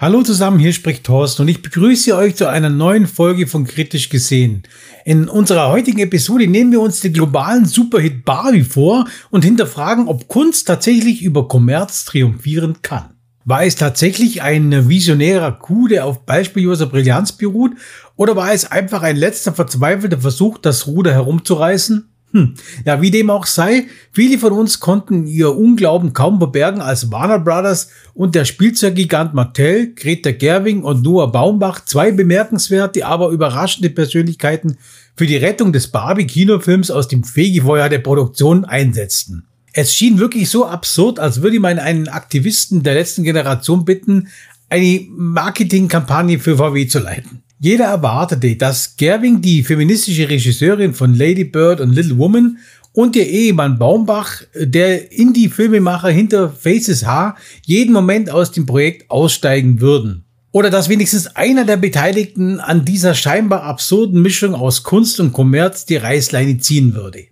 Hallo zusammen, hier spricht Thorsten und ich begrüße euch zu einer neuen Folge von Kritisch gesehen. In unserer heutigen Episode nehmen wir uns den globalen Superhit Barbie vor und hinterfragen, ob Kunst tatsächlich über Kommerz triumphieren kann. War es tatsächlich ein visionärer Coup, der auf beispielloser Brillanz beruht, oder war es einfach ein letzter verzweifelter Versuch, das Ruder herumzureißen? Hm. Ja, wie dem auch sei, viele von uns konnten ihr Unglauben kaum verbergen, als Warner Brothers und der Spielzeuggigant Mattel, Greta Gerwing und Noah Baumbach zwei bemerkenswerte, aber überraschende Persönlichkeiten für die Rettung des Barbie-Kinofilms aus dem Fegefeuer der Produktion einsetzten. Es schien wirklich so absurd, als würde man einen Aktivisten der letzten Generation bitten, eine Marketingkampagne für VW zu leiten. Jeder erwartete, dass Gerwing, die feministische Regisseurin von Lady Bird und Little Woman, und ihr Ehemann Baumbach, der Indie-Filmemacher hinter Faces H, jeden Moment aus dem Projekt aussteigen würden. Oder dass wenigstens einer der Beteiligten an dieser scheinbar absurden Mischung aus Kunst und Kommerz die Reißleine ziehen würde.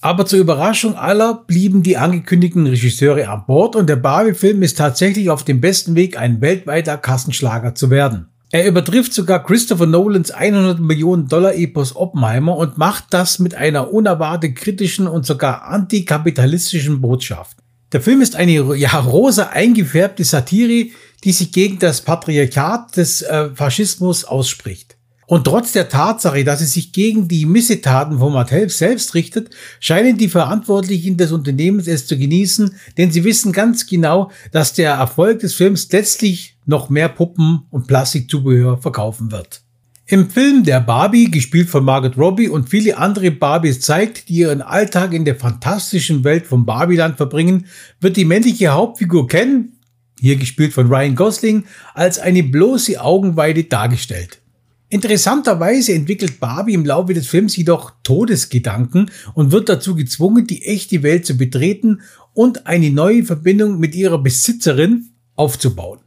Aber zur Überraschung aller blieben die angekündigten Regisseure an Bord und der Barbie-Film ist tatsächlich auf dem besten Weg, ein weltweiter Kassenschlager zu werden. Er übertrifft sogar Christopher Nolans 100 Millionen Dollar Epos Oppenheimer und macht das mit einer unerwartet kritischen und sogar antikapitalistischen Botschaft. Der Film ist eine ja, rosa eingefärbte Satire, die sich gegen das Patriarchat des äh, Faschismus ausspricht. Und trotz der Tatsache, dass es sich gegen die Missetaten von Mattel selbst richtet, scheinen die Verantwortlichen des Unternehmens es zu genießen, denn sie wissen ganz genau, dass der Erfolg des Films letztlich noch mehr Puppen und Plastikzubehör verkaufen wird. Im Film Der Barbie, gespielt von Margot Robbie und viele andere Barbies zeigt, die ihren Alltag in der fantastischen Welt von Barbieland verbringen, wird die männliche Hauptfigur Ken, hier gespielt von Ryan Gosling, als eine bloße Augenweide dargestellt. Interessanterweise entwickelt Barbie im Laufe des Films jedoch Todesgedanken und wird dazu gezwungen, die echte Welt zu betreten und eine neue Verbindung mit ihrer Besitzerin aufzubauen.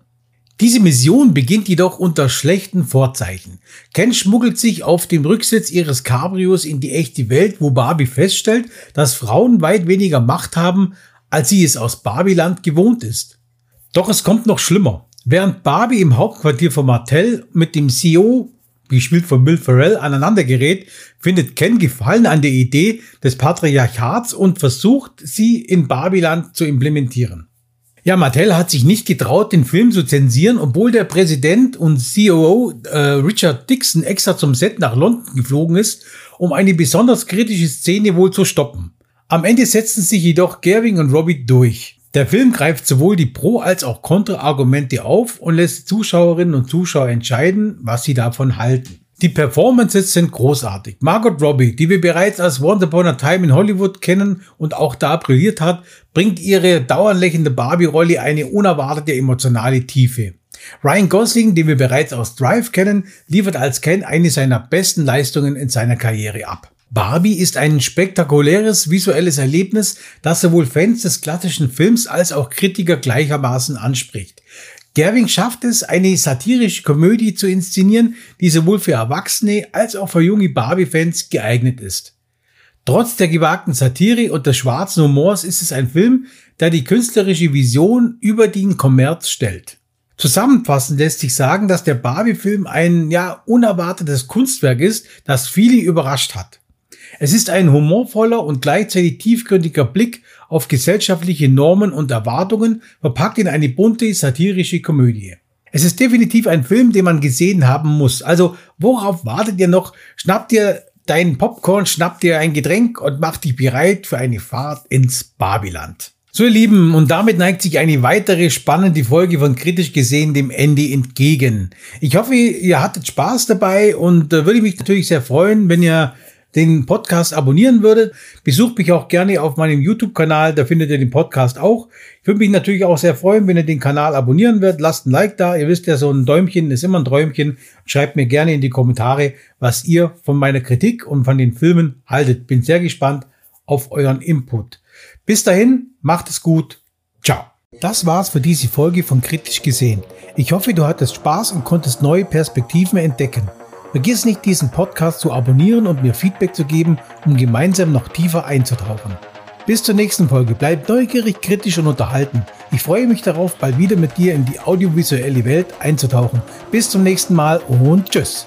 Diese Mission beginnt jedoch unter schlechten Vorzeichen. Ken schmuggelt sich auf dem Rücksitz ihres Cabrios in die echte Welt, wo Barbie feststellt, dass Frauen weit weniger Macht haben, als sie es aus Barbiland gewohnt ist. Doch es kommt noch schlimmer. Während Barbie im Hauptquartier von Martell mit dem CEO gespielt von Will Ferrell, aneinander gerät, findet Ken Gefallen an der Idee des Patriarchats und versucht, sie in Barbiland zu implementieren. Ja, Mattel hat sich nicht getraut, den Film zu zensieren, obwohl der Präsident und COO äh, Richard Dixon extra zum Set nach London geflogen ist, um eine besonders kritische Szene wohl zu stoppen. Am Ende setzen sich jedoch Gerwing und Robbie durch. Der Film greift sowohl die Pro- als auch Kontra-Argumente auf und lässt Zuschauerinnen und Zuschauer entscheiden, was sie davon halten. Die Performances sind großartig. Margot Robbie, die wir bereits als Once Upon a Time in Hollywood kennen und auch da brilliert hat, bringt ihre dauernd lächelnde Barbie-Rolle eine unerwartete emotionale Tiefe. Ryan Gosling, den wir bereits aus Drive kennen, liefert als Ken eine seiner besten Leistungen in seiner Karriere ab. Barbie ist ein spektakuläres visuelles Erlebnis, das sowohl Fans des klassischen Films als auch Kritiker gleichermaßen anspricht. Gerwing schafft es, eine satirische Komödie zu inszenieren, die sowohl für Erwachsene als auch für junge Barbie-Fans geeignet ist. Trotz der gewagten Satire und des schwarzen Humors ist es ein Film, der die künstlerische Vision über den Kommerz stellt. Zusammenfassend lässt sich sagen, dass der Barbie-Film ein ja unerwartetes Kunstwerk ist, das viele überrascht hat. Es ist ein humorvoller und gleichzeitig tiefgründiger Blick auf gesellschaftliche Normen und Erwartungen, verpackt in eine bunte satirische Komödie. Es ist definitiv ein Film, den man gesehen haben muss. Also worauf wartet ihr noch? Schnappt ihr deinen Popcorn, schnappt dir ein Getränk und macht dich bereit für eine Fahrt ins Babyland. So ihr Lieben, und damit neigt sich eine weitere spannende Folge von Kritisch gesehen dem Ende entgegen. Ich hoffe, ihr hattet Spaß dabei und äh, würde mich natürlich sehr freuen, wenn ihr den Podcast abonnieren würdet. Besucht mich auch gerne auf meinem YouTube-Kanal, da findet ihr den Podcast auch. Ich würde mich natürlich auch sehr freuen, wenn ihr den Kanal abonnieren würdet. Lasst ein Like da. Ihr wisst ja, so ein Däumchen ist immer ein Träumchen. Schreibt mir gerne in die Kommentare, was ihr von meiner Kritik und von den Filmen haltet. Bin sehr gespannt auf euren Input. Bis dahin, macht es gut. Ciao. Das war's für diese Folge von Kritisch gesehen. Ich hoffe, du hattest Spaß und konntest neue Perspektiven entdecken. Vergiss nicht, diesen Podcast zu abonnieren und mir Feedback zu geben, um gemeinsam noch tiefer einzutauchen. Bis zur nächsten Folge. Bleib neugierig, kritisch und unterhalten. Ich freue mich darauf, bald wieder mit dir in die audiovisuelle Welt einzutauchen. Bis zum nächsten Mal und tschüss.